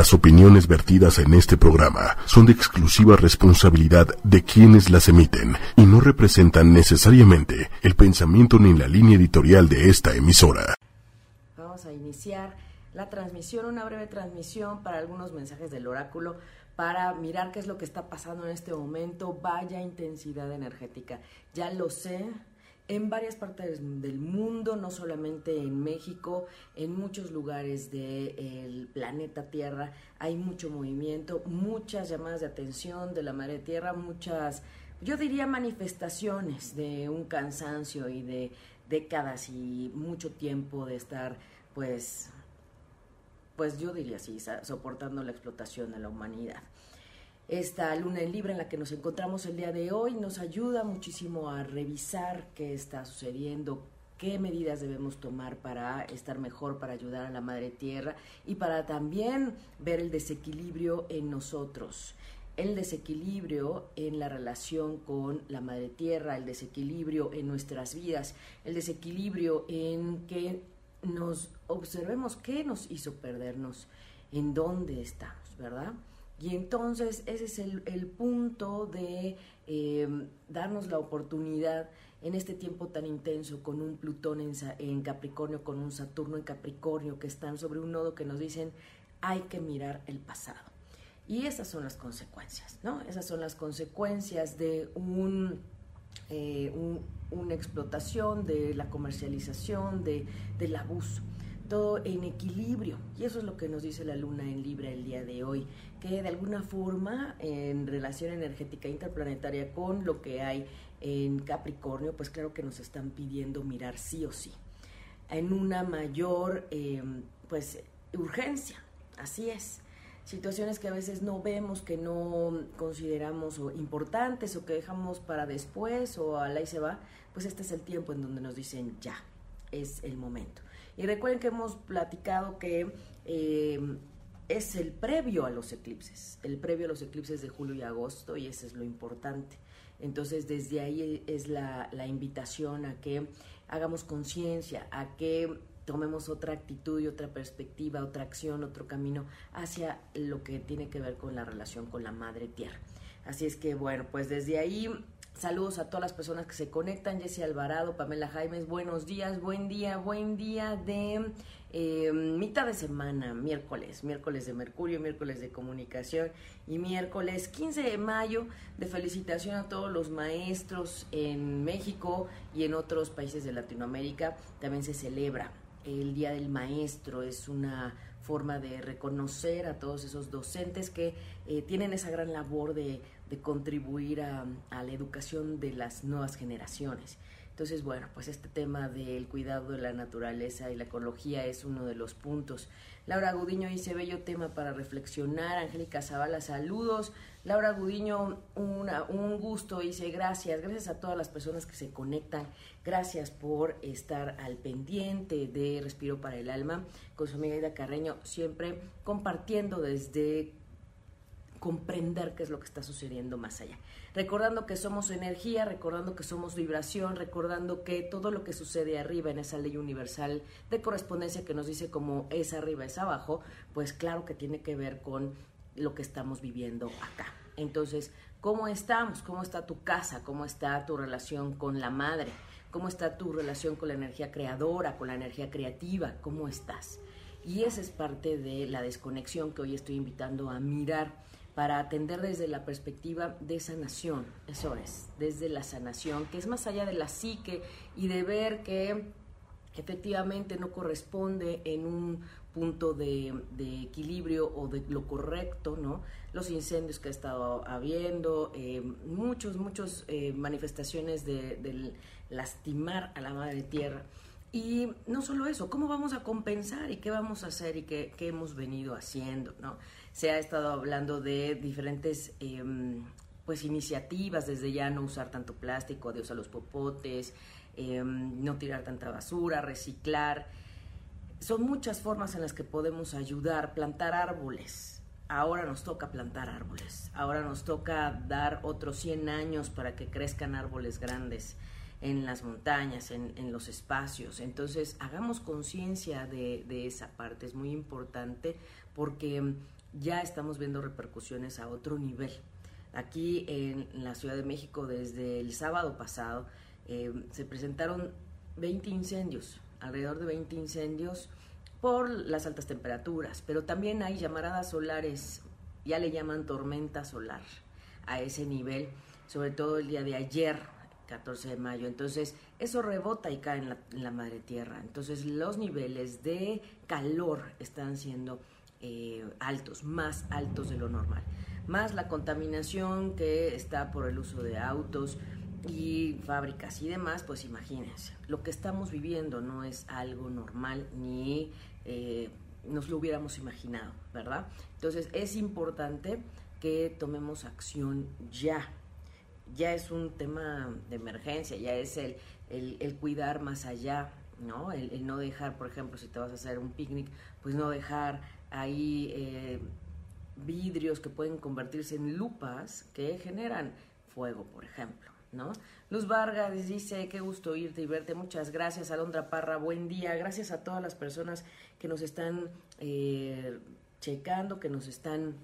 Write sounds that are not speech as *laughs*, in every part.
Las opiniones vertidas en este programa son de exclusiva responsabilidad de quienes las emiten y no representan necesariamente el pensamiento ni la línea editorial de esta emisora. Vamos a iniciar la transmisión, una breve transmisión para algunos mensajes del oráculo para mirar qué es lo que está pasando en este momento. Vaya intensidad energética. Ya lo sé, en varias partes del mundo, no solamente en México, en muchos lugares del planeta Tierra hay mucho movimiento, muchas llamadas de atención de la Madre Tierra, muchas, yo diría manifestaciones de un cansancio y de décadas y mucho tiempo de estar, pues, pues yo diría así, soportando la explotación de la humanidad. Esta luna en Libra en la que nos encontramos el día de hoy nos ayuda muchísimo a revisar qué está sucediendo, qué medidas debemos tomar para estar mejor, para ayudar a la Madre Tierra y para también ver el desequilibrio en nosotros el desequilibrio en la relación con la madre tierra, el desequilibrio en nuestras vidas, el desequilibrio en que nos observemos qué nos hizo perdernos, en dónde estamos, ¿verdad? Y entonces ese es el, punto de em, darnos la oportunidad en este tiempo tan intenso con un Plutón en, en, Capricornio, con un Saturno en Capricornio, que están sobre un nodo que nos dicen hay que mirar el pasado. Y esas son las consecuencias, ¿no? Esas son las consecuencias de un, eh, una explotación, de la comercialización, de, del abuso todo en equilibrio. Y eso es lo que nos dice la luna en Libra el día de hoy, que de alguna forma en relación energética interplanetaria con lo que hay en Capricornio, pues claro que nos están pidiendo mirar sí o sí, en una mayor em, pues urgencia, así es. Situaciones que a veces no vemos, que no consideramos importantes o que dejamos para después o al ahí se va, pues este es el tiempo en donde nos dicen ya, es el momento. Y recuerden que hemos platicado que em, es el previo a los eclipses, el previo a los eclipses de julio y agosto, y eso es lo importante. Entonces, desde ahí es la, la invitación a que hagamos conciencia, a que tomemos otra actitud y otra perspectiva, otra acción, otro camino hacia lo que tiene que ver con la relación con la madre tierra. Así es que, bueno, pues desde ahí Saludos a todas las personas que se conectan. Jessy Alvarado, Pamela Jaimes, buenos días, buen día, buen día de eh, mitad de semana, miércoles, miércoles de Mercurio, miércoles de comunicación y miércoles 15 de mayo de felicitación a todos los maestros en México y en otros países de Latinoamérica. También se celebra el Día del Maestro, es una forma de reconocer a todos esos docentes que eh, tienen esa gran labor de contribuir a, la educación de las nuevas generaciones. Entonces, bueno, pues este tema del cuidado de la naturaleza y la ecología es uno de los puntos. Laura Gudiño dice, bello tema para reflexionar. Angélica Zavala, saludos. Laura Gudiño, un gusto, dice, gracias. Gracias a todas las personas que se conectan. Gracias por estar al pendiente de Respiro para el Alma con su amiga Ida Carreño, siempre compartiendo desde comprender qué es lo que está sucediendo más allá. Recordando que somos energía, recordando que somos vibración, recordando que todo lo que sucede arriba en esa ley universal de correspondencia que nos dice como es arriba, es abajo, pues claro que tiene que ver con lo que estamos viviendo acá. Entonces, ¿cómo estamos? ¿Cómo está tu casa? ¿Cómo está tu relación con la madre? ¿Cómo está tu relación con la energía creadora, con la energía creativa? ¿Cómo estás? Y esa es parte de la desconexión que hoy estoy invitando a mirar para atender desde la perspectiva de sanación, eso es, desde la sanación, que es más allá de la psique y de ver que efectivamente no corresponde en un punto de, equilibrio o de lo correcto, ¿no? Los incendios que ha estado habiendo, eh, muchos, muchas eh, manifestaciones de, lastimar a la madre tierra. Y no solo eso, ¿cómo vamos a compensar y qué vamos a hacer y qué, qué hemos venido haciendo, ¿no? Se ha estado hablando de diferentes em, pues iniciativas, desde ya no usar tanto plástico, adiós a los popotes, em, no tirar tanta basura, reciclar. Son muchas formas en las que podemos ayudar, plantar árboles. Ahora nos toca plantar árboles, ahora nos toca dar otros 100 años para que crezcan árboles grandes en las montañas, en, los espacios. Entonces, hagamos conciencia de, de, esa parte, es muy importante porque ya estamos viendo repercusiones a otro nivel. Aquí en la Ciudad de México, desde el sábado pasado, eh, se presentaron 20 incendios, alrededor de 20 incendios por las altas temperaturas, pero también hay llamaradas solares, ya le llaman tormenta solar a ese nivel, sobre todo el día de ayer, 14 de mayo. Entonces, eso rebota y cae en la, madre tierra. Entonces, los niveles de calor están siendo eh, altos, más altos de lo normal. Más la contaminación que está por el uso de autos y fábricas y demás, pues imagínense, lo que estamos viviendo no es algo normal ni eh, nos lo hubiéramos imaginado, ¿verdad? Entonces es importante que tomemos acción ya. Ya es un tema de emergencia, ya es el, el, cuidar más allá, ¿no? El, no dejar, por ejemplo, si te vas a hacer un picnic, pues no dejar ahí eh, vidrios que pueden convertirse en lupas que generan fuego, por ejemplo. ¿No? Luz Vargas dice, qué gusto irte y verte, muchas gracias, Alondra Parra, buen día, gracias a todas las personas que nos están eh, checando, que nos están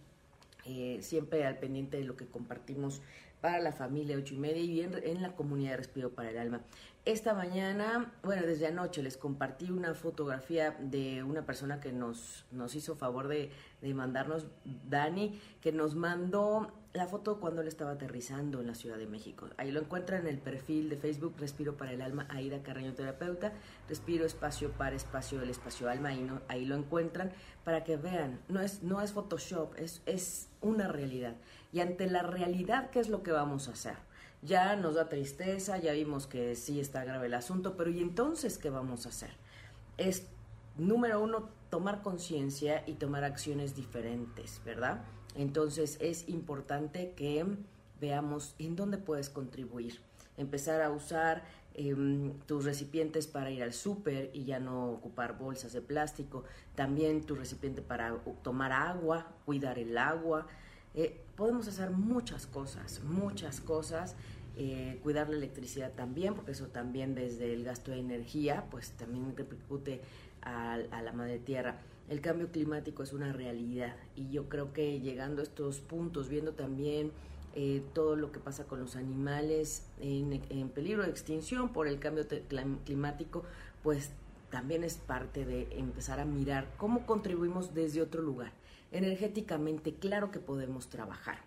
eh, siempre al pendiente de lo que compartimos para la familia ocho y media y en, en la comunidad de Respiro para el Alma. Esta mañana, bueno, desde anoche les compartí una fotografía de una persona que nos, nos hizo favor de, de mandarnos, Dani, que nos mandó la foto cuando él estaba aterrizando en la Ciudad de México. Ahí lo encuentran en el perfil de Facebook Respiro para el Alma, Aida Carreño Terapeuta, Respiro Espacio para Espacio del Espacio Alma, ahí, no, ahí lo encuentran para que vean, no es, no es Photoshop, es, es una realidad. Y ante la realidad, ¿qué es lo que vamos a hacer? Ya nos da tristeza, ya vimos que sí está grave el asunto, pero ¿y entonces qué vamos a hacer? Es, número uno, tomar conciencia y tomar acciones diferentes, ¿verdad? Entonces es importante que veamos en dónde puedes contribuir. Empezar a usar em, tus recipientes para ir al súper y ya no ocupar bolsas de plástico. También tu recipiente para tomar agua, cuidar el agua. Eh, podemos hacer muchas cosas, muchas cosas. Eh, cuidar la electricidad también, porque eso también desde el gasto de energía, pues también repercute a la madre tierra el cambio climático es una realidad y yo creo que llegando a estos puntos, viendo también eh, todo lo que pasa con los animales en, peligro de extinción por el cambio climático, pues también es parte de empezar a mirar cómo contribuimos desde otro lugar. Energéticamente, claro que podemos trabajar.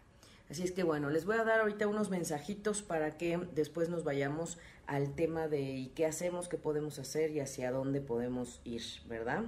Así es que bueno, les voy a dar ahorita unos mensajitos para que después nos vayamos al tema de qué hacemos, qué podemos hacer y hacia dónde podemos ir, ¿verdad?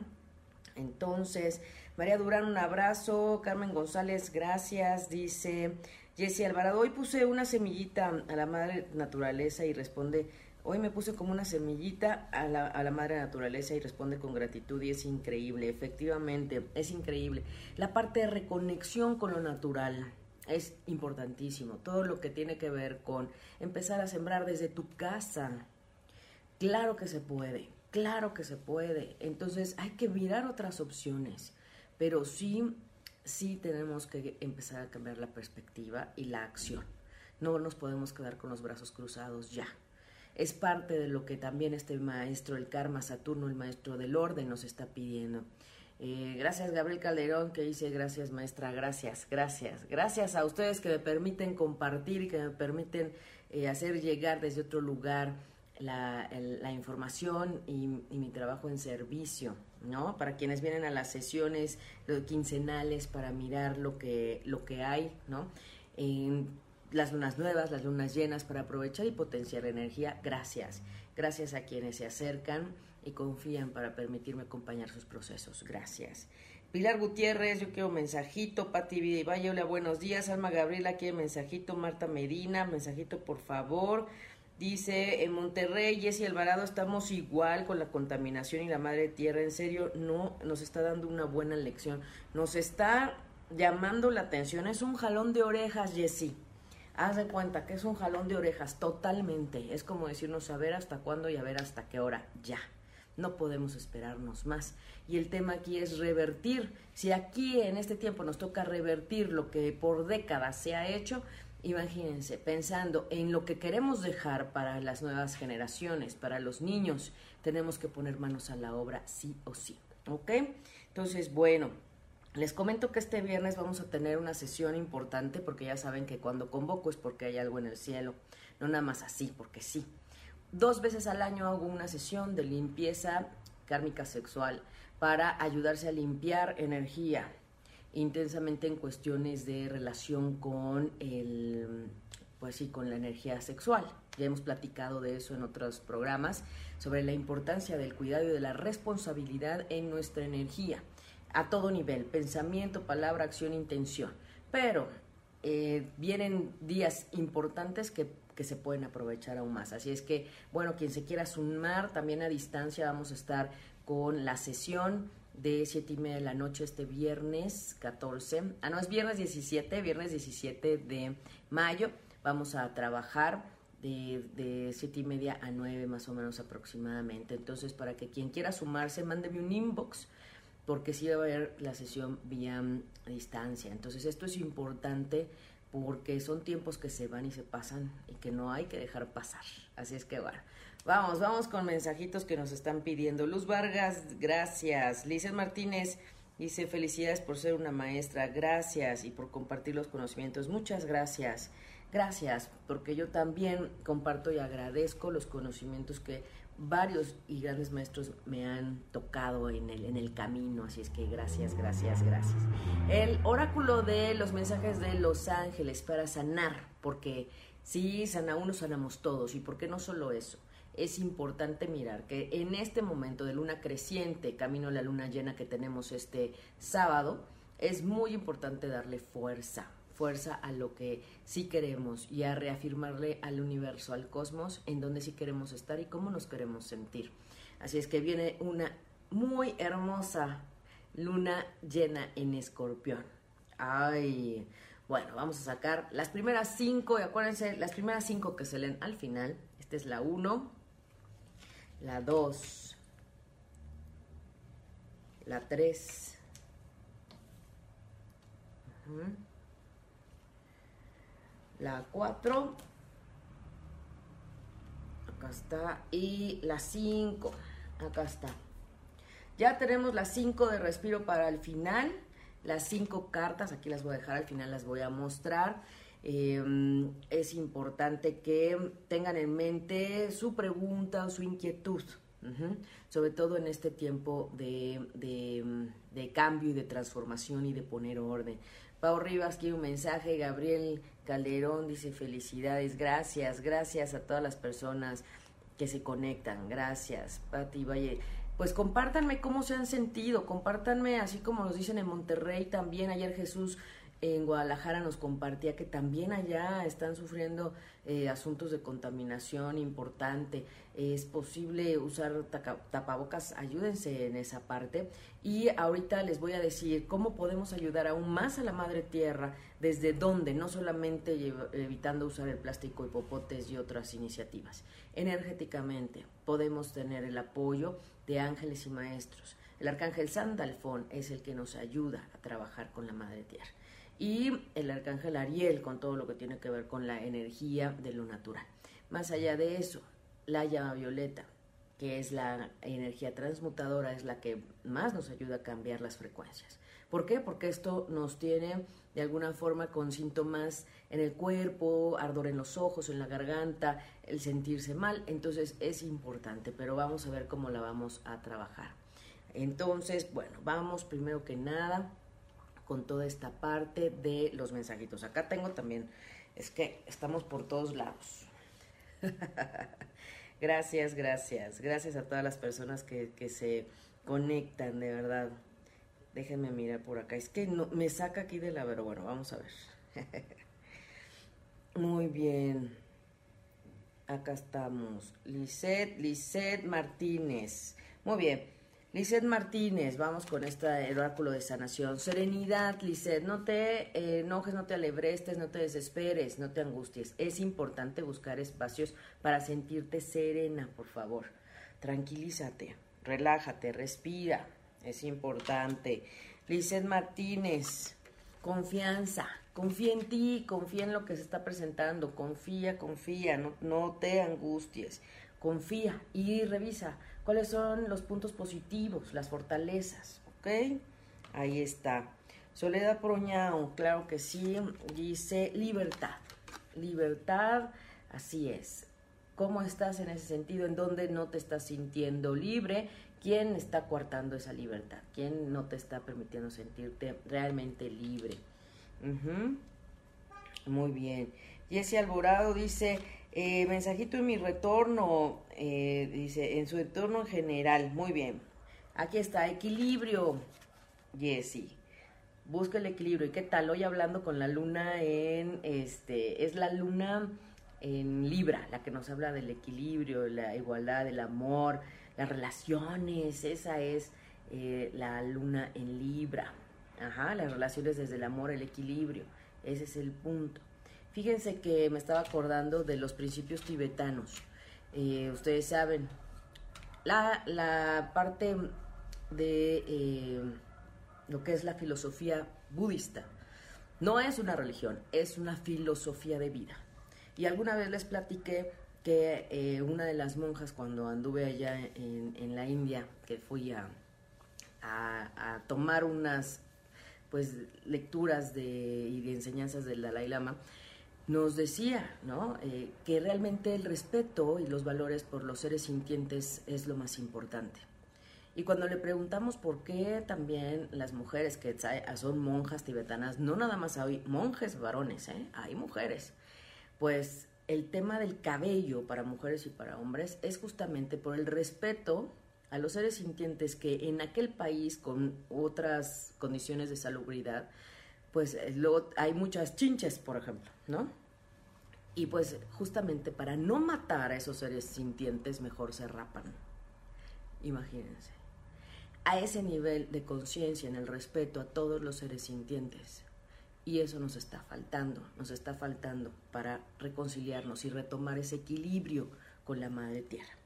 Entonces, María Durán, un abrazo. Carmen González, gracias. Dice Jessie Alvarado, hoy puse una semillita a la madre naturaleza y responde, hoy me puse como una semillita a la, a la madre naturaleza y responde con gratitud y es increíble, efectivamente, es increíble. La parte de reconexión con lo natural es importantísimo. Todo lo que tiene que ver con empezar a sembrar desde tu casa. Claro que se puede Claro que se puede. Entonces hay que mirar otras opciones, pero sí, sí tenemos que empezar a cambiar la perspectiva y la acción. No nos podemos quedar con los brazos cruzados ya. Es parte de lo que también este maestro, el karma Saturno, el maestro del orden, nos está pidiendo. Eh, gracias Gabriel Calderón que dice gracias maestra, gracias, gracias. Gracias a ustedes que me permiten compartir y que me permiten eh, hacer llegar desde otro lugar la, la información y, mi trabajo en servicio, ¿no? Para quienes vienen a las sesiones quincenales para mirar lo que, lo que hay, ¿no? En las lunas nuevas, las lunas llenas, para aprovechar y potenciar energía, gracias. Gracias a quienes se acercan y confían para permitirme acompañar sus procesos. Gracias. Pilar Gutiérrez, yo quiero mensajito. Pati Valle, hola, buenos días. Alma Gabriela quiere mensajito. Marta Medina, mensajito, por favor. Dice, en Monterrey, Jessy Alvarado, estamos igual con la contaminación y la madre tierra. En serio, no nos está dando una buena lección. Nos está llamando la atención. Es un jalón de orejas, Jessy. Haz de cuenta que es un jalón de orejas, totalmente. Es como decirnos a ver hasta cuándo y a ver hasta qué hora. Ya. No podemos esperarnos más. Y el tema aquí es revertir. Si aquí en este tiempo nos toca revertir lo que por décadas se ha hecho, Imagínense, pensando en lo que queremos dejar para las nuevas generaciones, para los niños, tenemos que poner manos a la obra sí o sí. ¿Ok? Entonces, bueno, Les comento que este viernes vamos a tener una sesión importante porque ya saben que cuando convoco es porque hay algo en el cielo, no nada más así, porque sí. Dos veces al año hago una sesión de limpieza kármica sexual para ayudarse a limpiar energía intensamente en cuestiones de relación con el pues sí, con la energía sexual. Ya hemos platicado de eso en otros programas, sobre la importancia del cuidado y de la responsabilidad en nuestra energía, a todo nivel, pensamiento, palabra, acción, intención. Pero eh, vienen días importantes que, que, se pueden aprovechar aún más. Así es que, bueno, quien se quiera sumar, también a distancia vamos a estar con la sesión de siete y media de la noche este viernes 14. Ah, no, es viernes 17, viernes 17 de mayo Vamos a trabajar de, de y media a 9 más o menos aproximadamente. Entonces, para que quien quiera sumarse, mándeme un inbox, porque sí va a haber la sesión vía distancia. Entonces, esto es importante porque son tiempos que se van y se pasan y que no hay que dejar pasar. Así es que bueno, vamos, vamos con mensajitos que nos están pidiendo. Luz Vargas, gracias. Lices Martínez dice felicidades por ser una maestra, gracias y por compartir los conocimientos. Muchas gracias. Gracias, porque yo también comparto y agradezco los conocimientos que varios y grandes maestros me han tocado en el, en el camino, así es que gracias, gracias, gracias. El oráculo de los mensajes de los ángeles para sanar, porque si sana uno, sanamos todos, y porque no solo eso, es importante mirar que en este momento de luna creciente, camino a la luna llena que tenemos este sábado, es muy importante darle fuerza, fuerza a lo que sí queremos y a reafirmarle al universo, al cosmos, en donde sí queremos estar y cómo nos queremos sentir. Así es que viene una muy hermosa luna llena en escorpión. Ay, bueno, vamos a sacar las primeras cinco, y acuérdense, las primeras cinco que se leen al final. Esta es la uno, la dos, la tres, la 4, acá está, y la 5, acá está. Ya tenemos las 5 de respiro para el final, las 5 cartas, aquí las voy a dejar, al final las voy a mostrar. Em, es importante que tengan en mente su pregunta o su inquietud, sobre todo en este tiempo de, de, cambio y de transformación y de poner orden. Pau Rivas quiere un mensaje, Gabriel Calderón dice felicidades, gracias, gracias a todas las personas que se conectan, gracias, Pati Valle. Pues compártanme cómo se han sentido, compártanme así como nos dicen en Monterrey también, ayer Jesús en Guadalajara nos compartía que también allá están sufriendo eh, asuntos de contaminación importante. Es posible usar tapabocas, ayúdense en esa parte. Y ahorita les voy a decir cómo podemos ayudar aún más a la madre tierra, desde dónde, no solamente evitando usar el plástico y popotes y otras iniciativas. Energéticamente podemos tener el apoyo de ángeles y maestros. El arcángel Sandalfón es el que nos ayuda a trabajar con la madre tierra y el arcángel Ariel con todo lo que tiene que ver con la energía de lo natural. Más allá de eso, la llama violeta, que es la energía transmutadora, es la que más nos ayuda a cambiar las frecuencias. ¿Por qué? Porque esto nos tiene de alguna forma con síntomas en el cuerpo, ardor en los ojos, en la garganta, el sentirse mal. Entonces es importante, pero vamos a ver cómo la vamos a trabajar. Entonces, bueno, vamos primero que nada con toda esta parte de los mensajitos. Acá tengo también, es que estamos por todos lados. *laughs* gracias, gracias, gracias a todas las personas que, se conectan, de verdad. Déjenme mirar por acá. Es que no, me saca aquí de la, pero bueno, vamos a ver. *laughs* Muy bien. Acá estamos. Lisette, Lisette Martínez. Muy bien. Lizeth Martínez, vamos con este oráculo de sanación. Serenidad, Lizeth, no te eh, enojes, no te alebrestes, no te desesperes, no te angusties. Es importante buscar espacios para sentirte serena, por favor. Tranquilízate, relájate, respira. Es importante. Lizeth Martínez, confianza. Confía en ti, confía en lo que se está presentando, confía, confía, no, no te angusties, confía y revisa cuáles son los puntos positivos, las fortalezas, ¿ok? Ahí está. Soledad Proñao, claro que sí, dice libertad. Libertad, así es. ¿Cómo estás en ese sentido? ¿En dónde no te estás sintiendo libre? ¿Quién está coartando esa libertad? ¿Quién no te está permitiendo sentirte realmente libre? Muy bien. Jesse Alborado dice, eh, mensajito en mi retorno, eh, dice, en su entorno en general. Muy bien. Aquí está, equilibrio, Jesse. Busca el equilibrio. ¿Y qué tal? Hoy hablando con la luna en, este, es la luna en Libra, la que nos habla del equilibrio, la igualdad, el amor, las relaciones. Esa es eh, la luna en Libra. Ajá, las relaciones desde el amor, el equilibrio. Ese es el punto. Fíjense que me estaba acordando de los principios tibetanos. Eh, ustedes saben, la, la parte de eh, lo que es la filosofía budista no es una religión, es una filosofía de vida. Y alguna vez les platiqué que eh, una de las monjas cuando anduve allá en, la India, que fui a, a, tomar unas pues lecturas de, y de enseñanzas del Dalai Lama, nos decía ¿no? Eh, que realmente el respeto y los valores por los seres sintientes es lo más importante. Y cuando le preguntamos por qué también las mujeres que son monjas tibetanas, no nada más hay monjes varones, ¿eh? hay mujeres, pues el tema del cabello para mujeres y para hombres es justamente por el respeto a los seres sintientes que en aquel país con otras condiciones de salubridad, pues eh, hay muchas chinches, por ejemplo, ¿no? Y pues justamente para no matar a esos seres sintientes, mejor se rapan. Imagínense. A ese nivel de conciencia, en el respeto a todos los seres sintientes. Y eso nos está faltando, nos está faltando para reconciliarnos y retomar ese equilibrio con la Madre Tierra.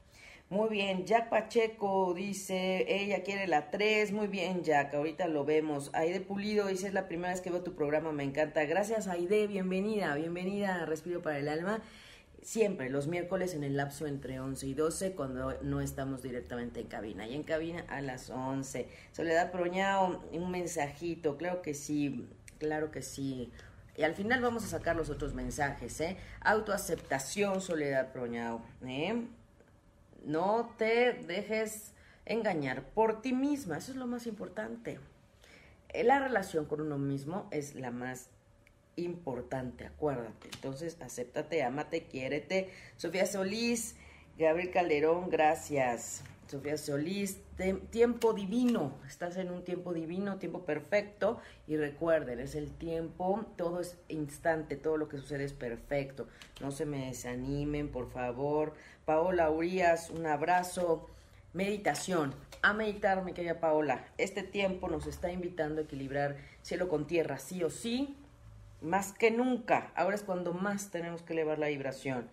Muy bien, Jack Pacheco dice, ella quiere la 3, muy bien Jack, ahorita lo vemos. Aide Pulido dice, es la primera vez que veo tu programa, me encanta. Gracias Aide, bienvenida, bienvenida a Respiro para el Alma. Siempre, los miércoles en el lapso entre 11 y 12, cuando no estamos directamente en cabina. Y en cabina a las 11. Soledad Proñao, un mensajito, claro que sí, claro que sí. Y al final vamos a sacar los otros mensajes, ¿eh? Autoaceptación, Soledad Proñao, ¿eh? No te dejes engañar por ti misma, eso es lo más importante. Eh, la relación con uno mismo es la más importante, acuérdate. Entonces, acéptate, ámate, quiérete. Sofía Solís, Gabriel Calderón, gracias. Sofía Solís, tiempo divino, estás en un tiempo divino, tiempo perfecto y recuerden, es el tiempo, todo es instante, todo lo que sucede es perfecto, no se me desanimen, por favor. Paola Urias, un abrazo. Meditación, a meditar, mi querida Paola. Este tiempo nos está invitando a equilibrar cielo con tierra, sí o sí, más que nunca. Ahora es cuando más tenemos que elevar la vibración.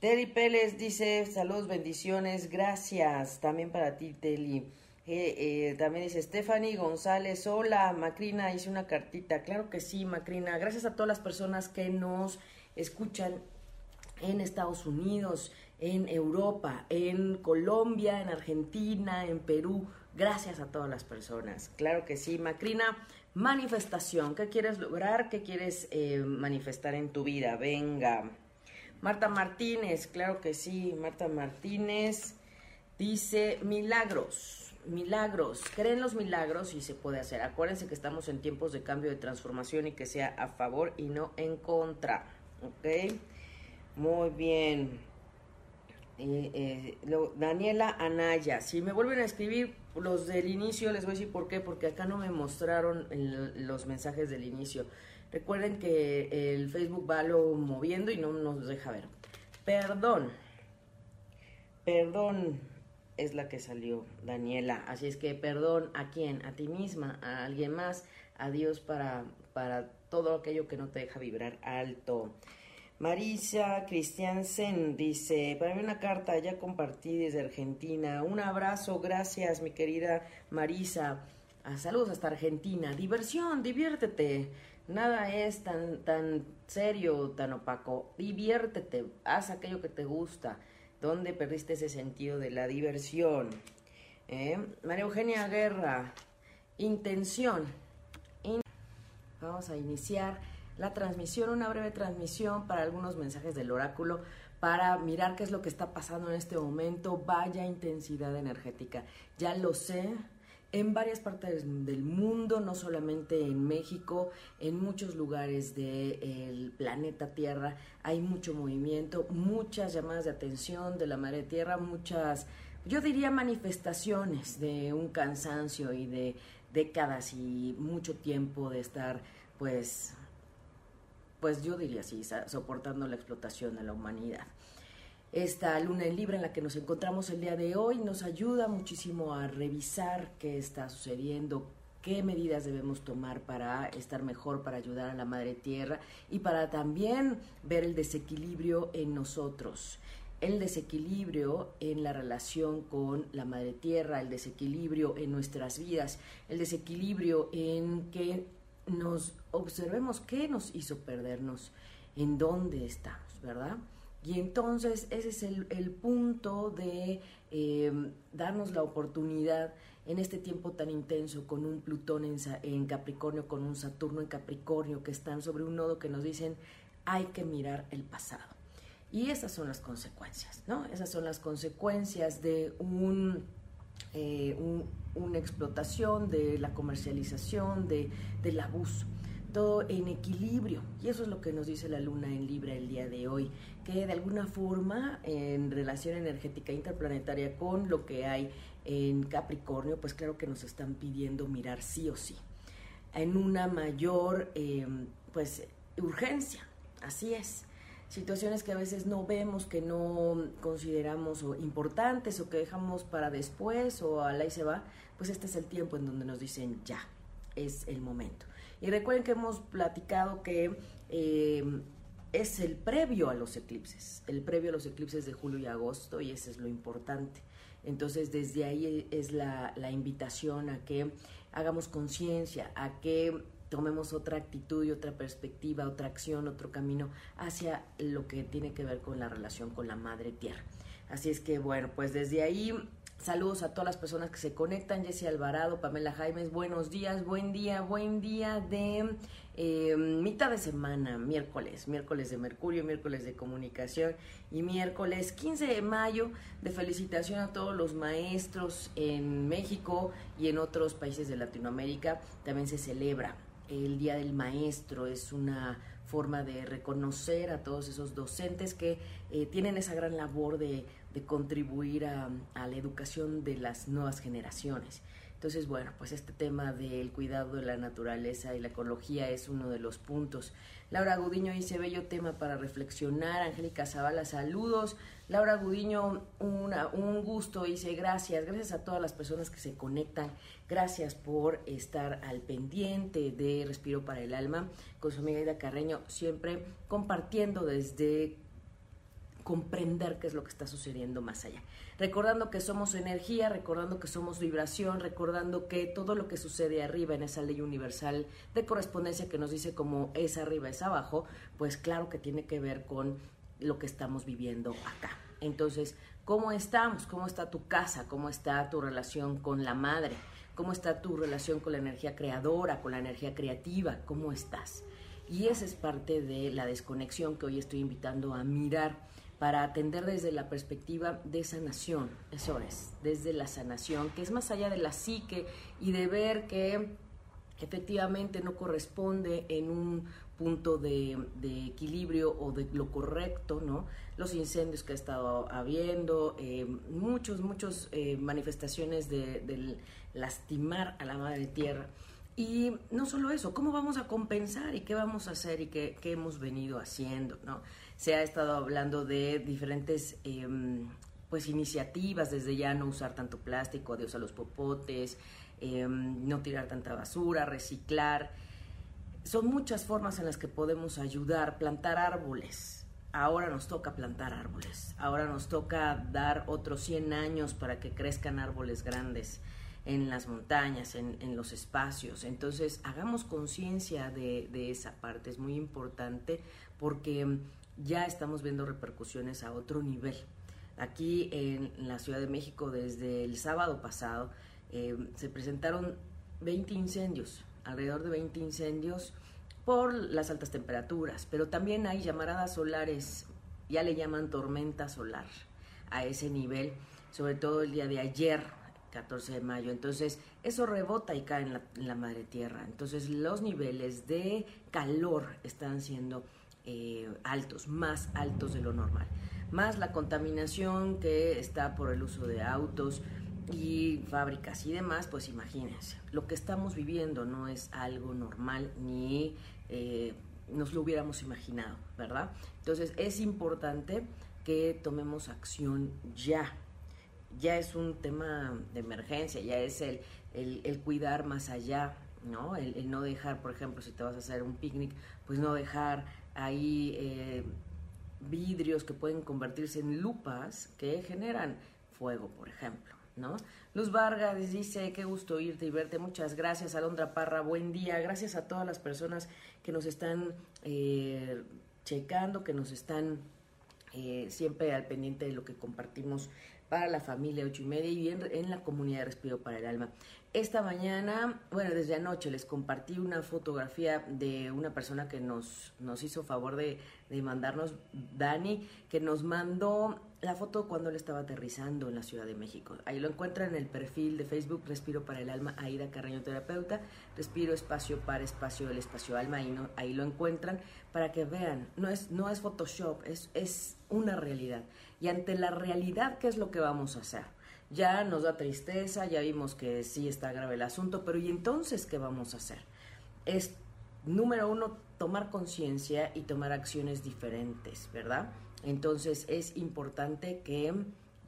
Teli Pérez dice, saludos, bendiciones, gracias. También para ti, Teli. Eh, eh, también dice Stephanie González, hola, Macrina, hice una cartita. Claro que sí, Macrina. Gracias a todas las personas que nos escuchan en Estados Unidos, en Europa, en Colombia, en Argentina, en Perú. Gracias a todas las personas. Claro que sí, Macrina. Manifestación. ¿Qué quieres lograr? ¿Qué quieres eh, manifestar en tu vida? Venga. Marta Martínez, claro que sí, Marta Martínez dice milagros, milagros, creen los milagros y se puede hacer. Acuérdense que estamos en tiempos de cambio de transformación y que sea a favor y no en contra, ¿ok? Muy bien. Eh, Daniela Anaya, si me vuelven a escribir los del inicio, les voy a decir por qué, porque acá no me mostraron los mensajes del inicio. Recuerden que el Facebook va lo moviendo y no nos deja ver. Perdón. Perdón es la que salió, Daniela. Así es que perdón a quién, a ti misma, a alguien más, a Dios para, para todo aquello que no te deja vibrar alto. Marisa Cristiansen dice, para mí una carta, ya compartí desde Argentina. Un abrazo, gracias mi querida Marisa. Ah, saludos hasta Argentina. Diversión, diviértete. Nada es tan, tan serio, tan opaco. Diviértete, haz aquello que te gusta. ¿Dónde perdiste ese sentido de la diversión? ¿Eh? María Eugenia Guerra, intención. vamos a iniciar la transmisión, una breve transmisión para algunos mensajes del oráculo para mirar qué es lo que está pasando en este momento. Vaya intensidad energética. Ya lo sé, en varias partes del mundo, no solamente en México, en muchos lugares del planeta Tierra hay mucho movimiento, muchas llamadas de atención de la Madre Tierra, muchas, yo diría manifestaciones de un cansancio y de décadas y mucho tiempo de estar, pues, pues yo diría así, soportando la explotación de la humanidad. Esta luna en Libra en la que nos encontramos el día de hoy nos ayuda muchísimo a revisar qué está sucediendo, qué medidas debemos tomar para estar mejor, para ayudar a la Madre Tierra y para también ver el desequilibrio en nosotros el desequilibrio en la relación con la Madre Tierra, el desequilibrio en nuestras vidas, el desequilibrio en que nos observemos qué nos hizo perdernos, en dónde estamos, ¿verdad? Y entonces ese es el, punto de eh, darnos la oportunidad en este tiempo tan intenso con un Plutón en, en, Capricornio, con un Saturno en Capricornio, que están sobre un nodo que nos dicen hay que mirar el pasado. Y esas son las consecuencias, ¿no? Esas son las consecuencias de un, eh, una explotación, de la comercialización, de, del abuso todo en equilibrio. Y eso es lo que nos dice la luna en Libra el día de hoy, que de alguna forma en relación energética interplanetaria con lo que hay en Capricornio, pues claro que nos están pidiendo mirar sí o sí, en una mayor em, pues urgencia, así es. Situaciones que a veces no vemos, que no consideramos importantes o que dejamos para después o a la y se va, pues este es el tiempo en donde nos dicen ya, es el momento. Y recuerden que hemos platicado que eh, es el previo a los eclipses, el previo a los eclipses de julio y agosto, y eso es lo importante. Entonces, desde ahí es la invitación a que hagamos conciencia, a que tomemos otra actitud y otra perspectiva, otra acción, otro camino hacia lo que tiene que ver con la relación con la madre tierra. Así es que, bueno, pues desde ahí Saludos a todas las personas que se conectan. Jessy Alvarado, Pamela Jaimes, buenos días, buen día, buen día de eh, mitad de semana, miércoles, miércoles de Mercurio, miércoles de comunicación y miércoles 15 de mayo de felicitación a todos los maestros en México y en otros países de Latinoamérica. También se celebra el Día del Maestro, es una forma de reconocer a todos esos docentes que eh, tienen esa gran labor de de contribuir a, la educación de las nuevas generaciones. Entonces, bueno, pues este tema del cuidado de la naturaleza y la ecología es uno de los puntos. Laura Gudiño dice, bello tema para reflexionar. Angélica Zavala, saludos. Laura Gudiño, un gusto, dice, gracias. Gracias a todas las personas que se conectan. Gracias por estar al pendiente de Respiro para el Alma con su amiga Ida Carreño, siempre compartiendo desde comprender qué es lo que está sucediendo más allá. Recordando que somos energía, recordando que somos vibración, recordando que todo lo que sucede arriba en esa ley universal de correspondencia que nos dice como es arriba, es abajo, pues claro que tiene que ver con lo que estamos viviendo acá. Entonces, ¿cómo estamos? ¿Cómo está tu casa? ¿Cómo está tu relación con la madre? ¿Cómo está tu relación con la energía creadora, con la energía creativa? ¿Cómo estás? Y esa es parte de la desconexión que hoy estoy invitando a mirar para atender desde la perspectiva de sanación, eso es, desde la sanación, que es más allá de la psique y de ver que efectivamente no corresponde en un punto de, equilibrio o de lo correcto, ¿no? Los incendios que ha estado habiendo, eh, muchos, muchos eh, manifestaciones de, lastimar a la madre tierra. Y no solo eso, ¿cómo vamos a compensar y qué vamos a hacer y qué, qué hemos venido haciendo, ¿no? Se ha estado hablando de diferentes em, pues iniciativas, desde ya no usar tanto plástico, adiós a los popotes, em, no tirar tanta basura, reciclar. Son muchas formas en las que podemos ayudar, plantar árboles. Ahora nos toca plantar árboles, ahora nos toca dar otros 100 años para que crezcan árboles grandes en las montañas, en, los espacios. Entonces, hagamos conciencia de, de, esa parte, es muy importante porque ya estamos viendo repercusiones a otro nivel. Aquí en la Ciudad de México, desde el sábado pasado, eh, se presentaron 20 incendios, alrededor de 20 incendios por las altas temperaturas, pero también hay llamaradas solares, ya le llaman tormenta solar a ese nivel, sobre todo el día de ayer, 14 de mayo. Entonces, eso rebota y cae en la, madre tierra. Entonces, los niveles de calor están siendo eh, altos, más altos de lo normal. Más la contaminación que está por el uso de autos y fábricas y demás, pues imagínense, lo que estamos viviendo no es algo normal ni eh, nos lo hubiéramos imaginado, ¿verdad? Entonces es importante que tomemos acción ya. Ya es un tema de emergencia, ya es el, el, cuidar más allá, ¿no? El, no dejar, por ejemplo, si te vas a hacer un picnic, pues no dejar ahí eh, vidrios que pueden convertirse en lupas que generan fuego, por ejemplo. ¿No? Luz Vargas dice, qué gusto irte y verte. Muchas gracias, Alondra Parra. Buen día. Gracias a todas las personas que nos están eh, checando, que nos están eh, siempre al pendiente de lo que compartimos para la familia ocho y media y en, la comunidad de Respiro para el Alma. Esta mañana, bueno, desde anoche les compartí una fotografía de una persona que nos, nos hizo favor de, de mandarnos, Dani, que nos mandó la foto cuando él estaba aterrizando en la Ciudad de México. Ahí lo encuentran en el perfil de Facebook Respiro para el Alma, Aida Carreño Terapeuta, Respiro Espacio para Espacio el Espacio Alma, ahí, no, ahí lo encuentran para que vean, no es, no es Photoshop, es, es una realidad. Y ante la realidad, ¿qué es lo que vamos a hacer? Ya nos da tristeza, ya vimos que sí está grave el asunto, pero ¿y entonces qué vamos a hacer? Es, número uno, tomar conciencia y tomar acciones diferentes, ¿verdad? Entonces es importante que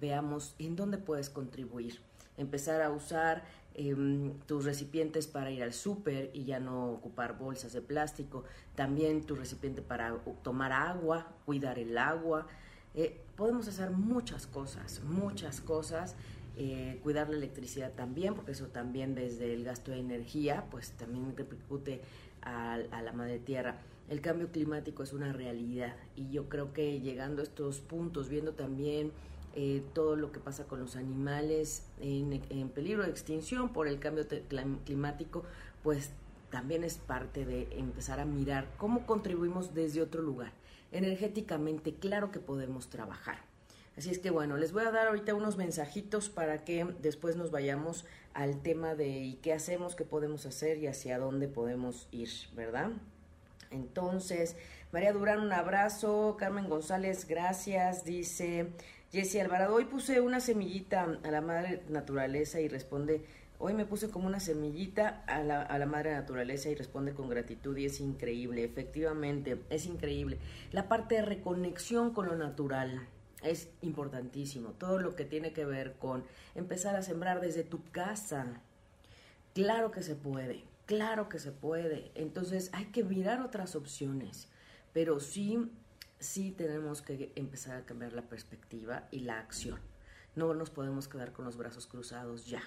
veamos en dónde puedes contribuir. Empezar a usar em, tus recipientes para ir al súper y ya no ocupar bolsas de plástico. También tu recipiente para tomar agua, cuidar el agua. Eh, podemos hacer muchas cosas, muchas cosas. Eh, cuidar la electricidad también, porque eso también desde el gasto de energía, pues también repercute a la madre tierra el cambio climático es una realidad y yo creo que llegando a estos puntos, viendo también eh, todo lo que pasa con los animales en, peligro de extinción por el cambio climático, pues también es parte de empezar a mirar cómo contribuimos desde otro lugar. Energéticamente, claro que podemos trabajar. Así es que bueno, les voy a dar ahorita unos mensajitos para que después nos vayamos al tema de qué hacemos, qué podemos hacer y hacia dónde podemos ir, ¿verdad? Entonces, María Durán, un abrazo. Carmen González, gracias. Dice Jessie Alvarado, hoy puse una semillita a la madre naturaleza y responde, hoy me puse como una semillita a la, a la madre naturaleza y responde con gratitud y es increíble, efectivamente, es increíble. La parte de reconexión con lo natural es importantísimo. Todo lo que tiene que ver con empezar a sembrar desde tu casa. Claro que se puede. Claro que se puede. Entonces hay que mirar otras opciones, pero sí, sí tenemos que empezar a cambiar la perspectiva y la acción. No nos podemos quedar con los brazos cruzados ya.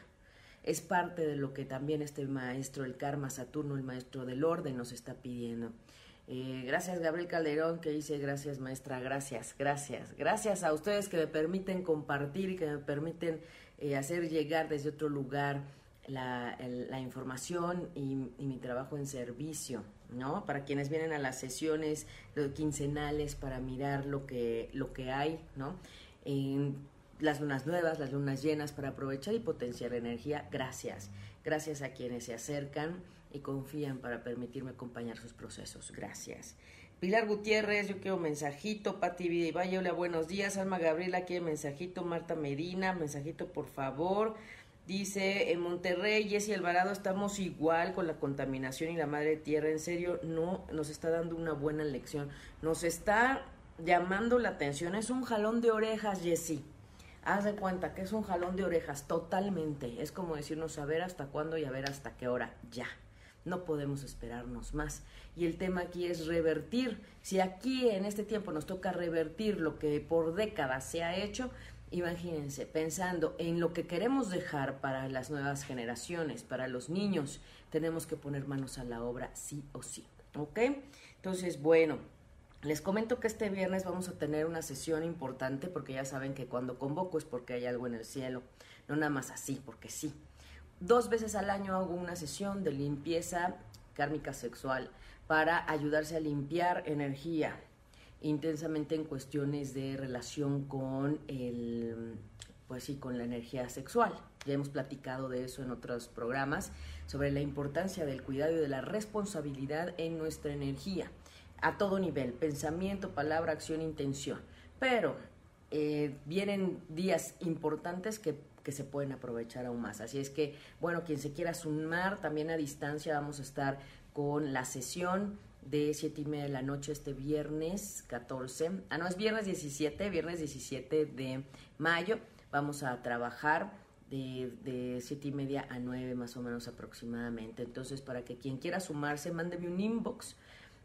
Es parte de lo que también este maestro, el karma Saturno, el maestro del orden, nos está pidiendo. Eh, gracias Gabriel Calderón que dice gracias maestra, gracias, gracias, gracias a ustedes que me permiten compartir y que me permiten eh, hacer llegar desde otro lugar la, la información y, mi trabajo en servicio, ¿no? Para quienes vienen a las sesiones quincenales para mirar lo que, lo que hay, ¿no? Las lunas nuevas, las lunas llenas, para aprovechar y potenciar energía, gracias. Gracias a quienes se acercan y confían para permitirme acompañar sus procesos. Gracias. Pilar Gutiérrez, yo quiero mensajito. Pati Vida y Valle, hola, buenos días. Alma Gabriela quiere mensajito. Marta Medina, mensajito, por favor. Dice, en Monterrey, Jessy Alvarado, estamos igual con la contaminación y la madre tierra. En serio, no nos está dando una buena lección. Nos está llamando la atención. Es un jalón de orejas, Jessy. Haz de cuenta que es un jalón de orejas, totalmente. Es como decirnos a ver hasta cuándo y a ver hasta qué hora. Ya. No podemos esperarnos más. Y el tema aquí es revertir. Si aquí en este tiempo nos toca revertir lo que por décadas se ha hecho, Imagínense, pensando en lo que queremos dejar para las nuevas generaciones, para los niños, tenemos que poner manos a la obra sí o sí, ¿ok? Entonces, bueno, les comento que este viernes vamos a tener una sesión importante porque ya saben que cuando convoco es porque hay algo en el cielo, no nada más así, porque sí. Dos veces al año hago una sesión de limpieza kármica sexual, para ayudarse a limpiar energía intensamente en cuestiones de relación con el pues sí, con la energía sexual. Ya hemos platicado de eso en otros programas, sobre la importancia del cuidado y de la responsabilidad en nuestra energía, a todo nivel, pensamiento, palabra, acción, intención. Pero eh, vienen días importantes que, que, se pueden aprovechar aún más. Así es que, bueno, quien se quiera sumar, también a distancia vamos a estar con la sesión de siete y media de la noche este viernes 14. Ah, no, es viernes 17, viernes 17 de mayo vamos a trabajar de, de siete y media a 9 más o menos aproximadamente. Entonces, para que quien quiera sumarse, mándeme un inbox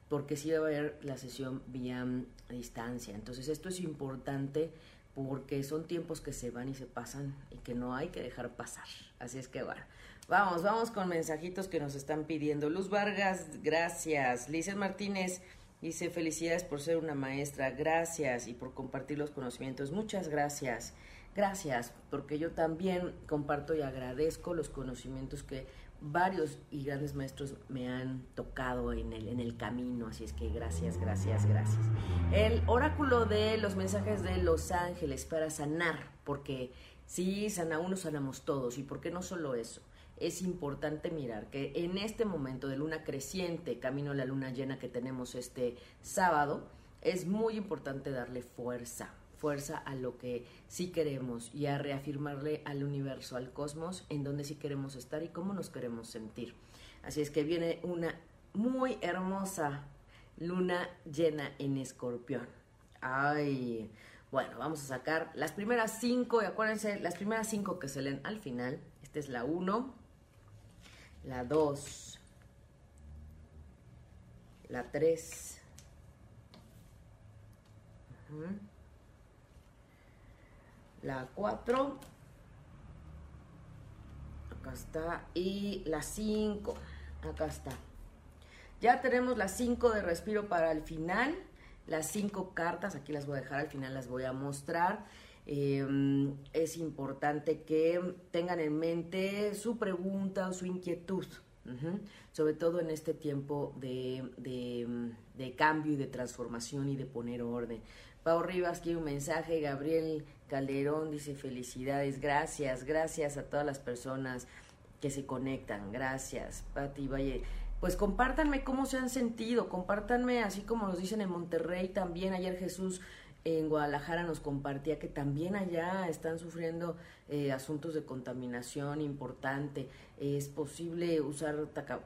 porque sí va a haber la sesión vía mm, distancia. Entonces, esto es importante porque son tiempos que se van y se pasan y que no hay que dejar pasar. Así es que bueno, vamos, vamos con mensajitos que nos están pidiendo. Luz Vargas, gracias. Lices Martínez dice felicidades por ser una maestra, gracias y por compartir los conocimientos. Muchas gracias. Gracias, porque yo también comparto y agradezco los conocimientos que varios y grandes maestros me han tocado en el, en el camino, así es que gracias, gracias, gracias. El oráculo de los mensajes de los ángeles para sanar, porque si sana uno, sanamos todos, y porque no solo eso, es importante mirar que en este momento de luna creciente, camino a la luna llena que tenemos este sábado, es muy importante darle fuerza, fuerza a lo que sí queremos y a reafirmarle al universo, al cosmos, en donde sí queremos estar y cómo nos queremos sentir. Así es que viene una muy hermosa luna llena en escorpión. Ay, bueno, vamos a sacar las primeras cinco, y acuérdense, las primeras cinco que se leen al final. Esta es la uno, la dos, la tres, la 4, acá está, y la 5, acá está. Ya tenemos las 5 de respiro para el final, las 5 cartas, aquí las voy a dejar, al final las voy a mostrar. Em, es importante que tengan en mente su pregunta o su inquietud, sobre todo en este tiempo de, de, cambio y de transformación y de poner orden. Pau Rivas quiere un mensaje, Gabriel Calderón dice felicidades, gracias, gracias a todas las personas que se conectan, gracias, Pati Valle. Pues compártanme cómo se han sentido, compártanme así como nos dicen en Monterrey también, ayer Jesús en Guadalajara nos compartía que también allá están sufriendo eh, asuntos de contaminación importante. Es posible usar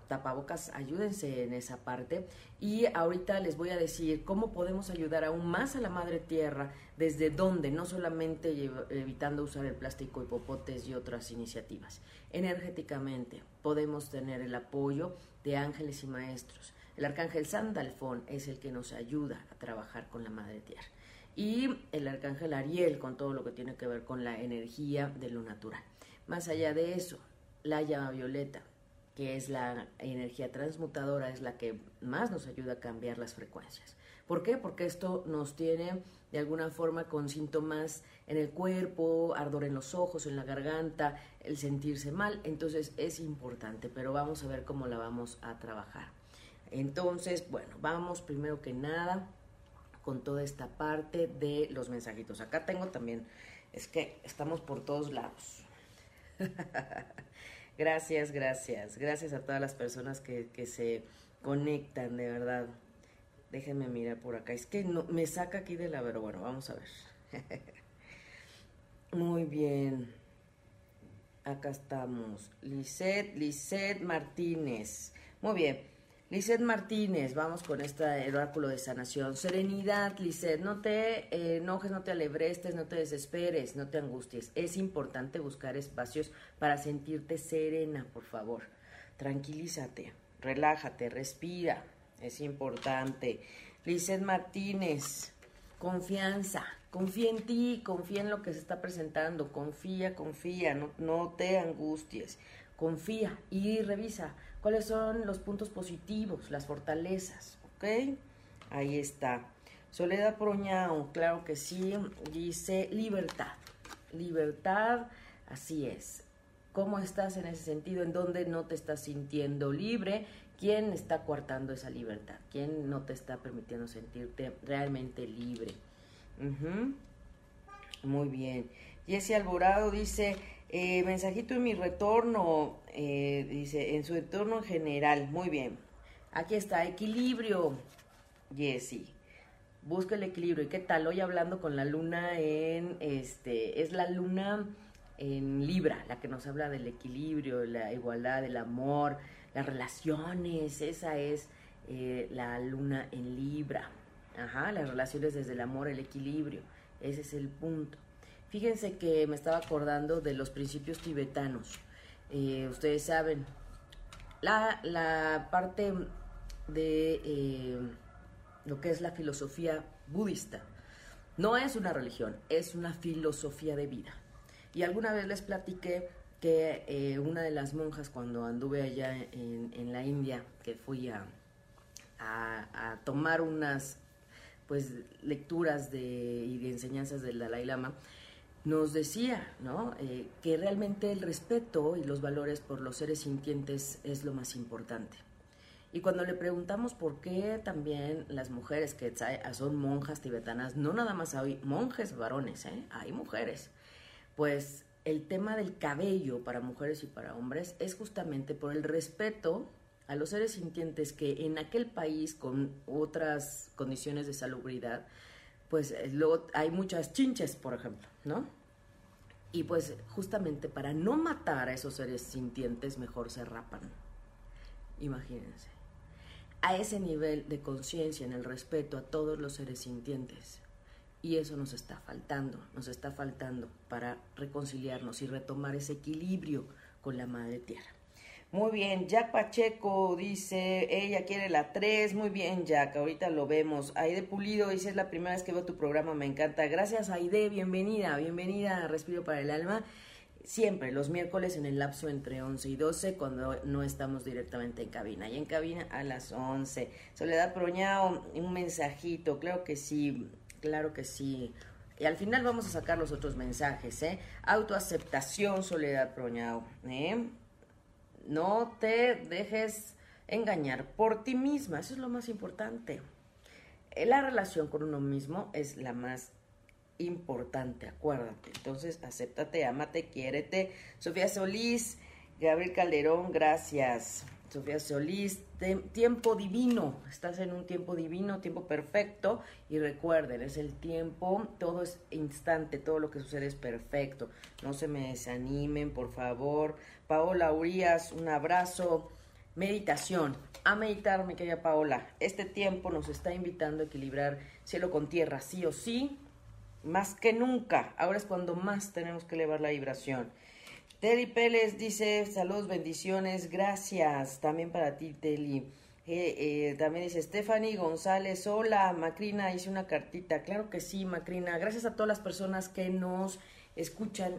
tapabocas, ayúdense en esa parte. Y ahorita les voy a decir cómo podemos ayudar aún más a la madre tierra, desde dónde, no solamente evitando usar el plástico y popotes y otras iniciativas. Energéticamente podemos tener el apoyo de ángeles y maestros. El arcángel Sandalfón es el que nos ayuda a trabajar con la madre tierra y el arcángel Ariel con todo lo que tiene que ver con la energía de lo natural. Más allá de eso, la llama violeta, que es la energía transmutadora, es la que más nos ayuda a cambiar las frecuencias. ¿Por qué? Porque esto nos tiene de alguna forma con síntomas en el cuerpo, ardor en los ojos, en la garganta, el sentirse mal. Entonces es importante, pero vamos a ver cómo la vamos a trabajar. Entonces, bueno, vamos primero que nada con toda esta parte de los mensajitos. Acá tengo también, es que estamos por todos lados. *laughs* gracias, gracias. Gracias a todas las personas que, se conectan, de verdad. Déjenme mirar por acá. Es que no, me saca aquí de la... Pero bueno, vamos a ver. *laughs* Muy bien. Acá estamos. Lisette, Lisette Martínez. Muy bien. Lizeth Martínez, vamos con este oráculo de sanación. Serenidad, Lizeth, no te eh, enojes, no te alebrestes, no te desesperes, no te angusties. Es importante buscar espacios para sentirte serena, por favor. Tranquilízate, relájate, respira. Es importante. Lizeth Martínez, confianza. Confía en ti, confía en lo que se está presentando. Confía, confía, no, no te angusties. Confía y revisa cuáles son los puntos positivos, las fortalezas, ¿ok? Ahí está. Soledad Proñao, claro que sí, dice libertad. Libertad, así es. ¿Cómo estás en ese sentido? ¿En dónde no te estás sintiendo libre? ¿Quién está coartando esa libertad? ¿Quién no te está permitiendo sentirte realmente libre? Muy bien. Jesse Alborado dice, eh, mensajito en mi retorno, eh, dice, en su entorno en general. Muy bien. Aquí está, equilibrio, Jesse. Busca el equilibrio. ¿Y qué tal? Hoy hablando con la luna en, este, es la luna en Libra, la que nos habla del equilibrio, la igualdad, el amor, las relaciones. Esa es eh, la luna en Libra. Ajá, las relaciones desde el amor, el equilibrio. Ese es el punto. Fíjense que me estaba acordando de los principios tibetanos. Eh, ustedes saben, la, parte de eh, lo que es la filosofía budista no es una religión, es una filosofía de vida. Y alguna vez les platiqué que eh, una de las monjas cuando anduve allá en, la India, que fui a, a, tomar unas pues lecturas de, y de enseñanzas del Dalai Lama, nos decía ¿no? Eh, que realmente el respeto y los valores por los seres sintientes es lo más importante. Y cuando le preguntamos por qué también las mujeres que son monjas tibetanas, no nada más hay monjes varones, ¿eh? hay mujeres, pues el tema del cabello para mujeres y para hombres es justamente por el respeto a los seres sintientes que en aquel país con otras condiciones de salubridad, pues eh, luego hay muchas chinches, por ejemplo, ¿no? Y pues justamente para no matar a esos seres sintientes, mejor se rapan. Imagínense. A ese nivel de conciencia, en el respeto a todos los seres sintientes. Y eso nos está faltando, nos está faltando para reconciliarnos y retomar ese equilibrio con la Madre Tierra. Muy bien, Jack Pacheco dice, ella quiere la 3, muy bien Jack, ahorita lo vemos. Aide Pulido dice, es la primera vez que veo tu programa, me encanta. Gracias Aide, bienvenida, bienvenida a Respiro para el Alma. Siempre, los miércoles en el lapso entre 11 y 12, cuando no estamos directamente en cabina. Y en cabina a las 11. Soledad Proñao, un mensajito, claro que sí, claro que sí. Y al final vamos a sacar los otros mensajes, ¿eh? Autoaceptación, Soledad Proñao, ¿eh? No te dejes engañar por ti misma, eso es lo más importante. Eh, la relación con uno mismo es la más importante, acuérdate. Entonces, acéptate, ámate, quiérete. Sofía Solís, Gabriel Calderón, gracias. Sofía Solís, tiempo divino, estás en un tiempo divino, tiempo perfecto y recuerden, es el tiempo, todo es instante, todo lo que sucede es perfecto, no se me desanimen, por favor. Paola Urias, un abrazo. Meditación, a meditar, mi querida Paola. Este tiempo nos está invitando a equilibrar cielo con tierra, sí o sí, más que nunca. Ahora es cuando más tenemos que elevar la vibración. Teli Pérez dice, saludos, bendiciones, gracias. También para ti, Teli. Eh, eh, también dice Stephanie González, hola, Macrina, hice una cartita. Claro que sí, Macrina. Gracias a todas las personas que nos escuchan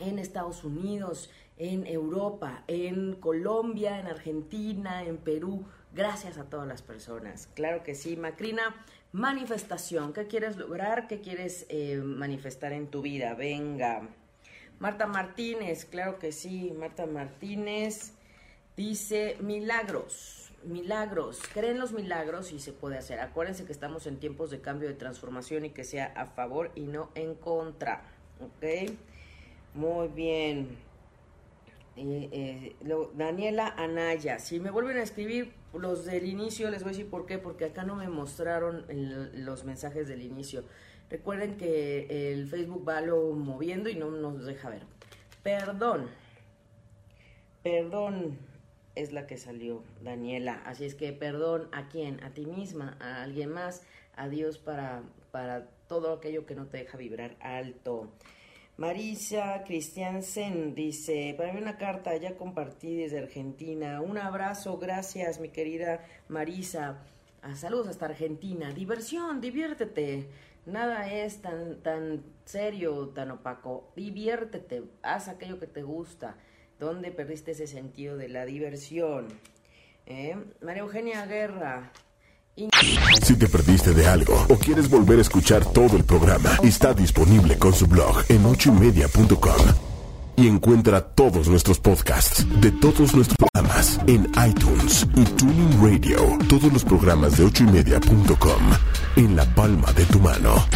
en Estados Unidos, en Europa, en Colombia, en Argentina, en Perú. Gracias a todas las personas. Claro que sí, Macrina. Manifestación. ¿Qué quieres lograr? ¿Qué quieres eh, manifestar en tu vida? Venga. Marta Martínez, claro que sí, Marta Martínez dice milagros, milagros, creen los milagros y se puede hacer. Acuérdense que estamos en tiempos de cambio de transformación y que sea a favor y no en contra, ¿ok? Muy bien. Eh, Daniela Anaya, si me vuelven a escribir los del inicio, les voy a decir por qué, porque acá no me mostraron los mensajes del inicio. Recuerden que el Facebook va lo moviendo y no nos deja ver. Perdón. Perdón es la que salió, Daniela. Así es que perdón a quién, a ti misma, a alguien más, a Dios para, para todo aquello que no te deja vibrar alto. Marisa Cristiansen dice, para mí una carta, ya compartí desde Argentina. Un abrazo, gracias mi querida Marisa. A ah, saludos hasta Argentina. Diversión, diviértete. Nada es tan, tan serio, tan opaco. Diviértete, haz aquello que te gusta. ¿Dónde perdiste ese sentido de la diversión? ¿Eh? María Eugenia Guerra. Si te perdiste de algo o quieres volver a escuchar todo el programa, está disponible con su blog en ochoymedia.com y encuentra todos nuestros podcasts de todos nuestros programas en iTunes y Tuning Radio. Todos los programas de ochoymedia.com en la palma de tu mano.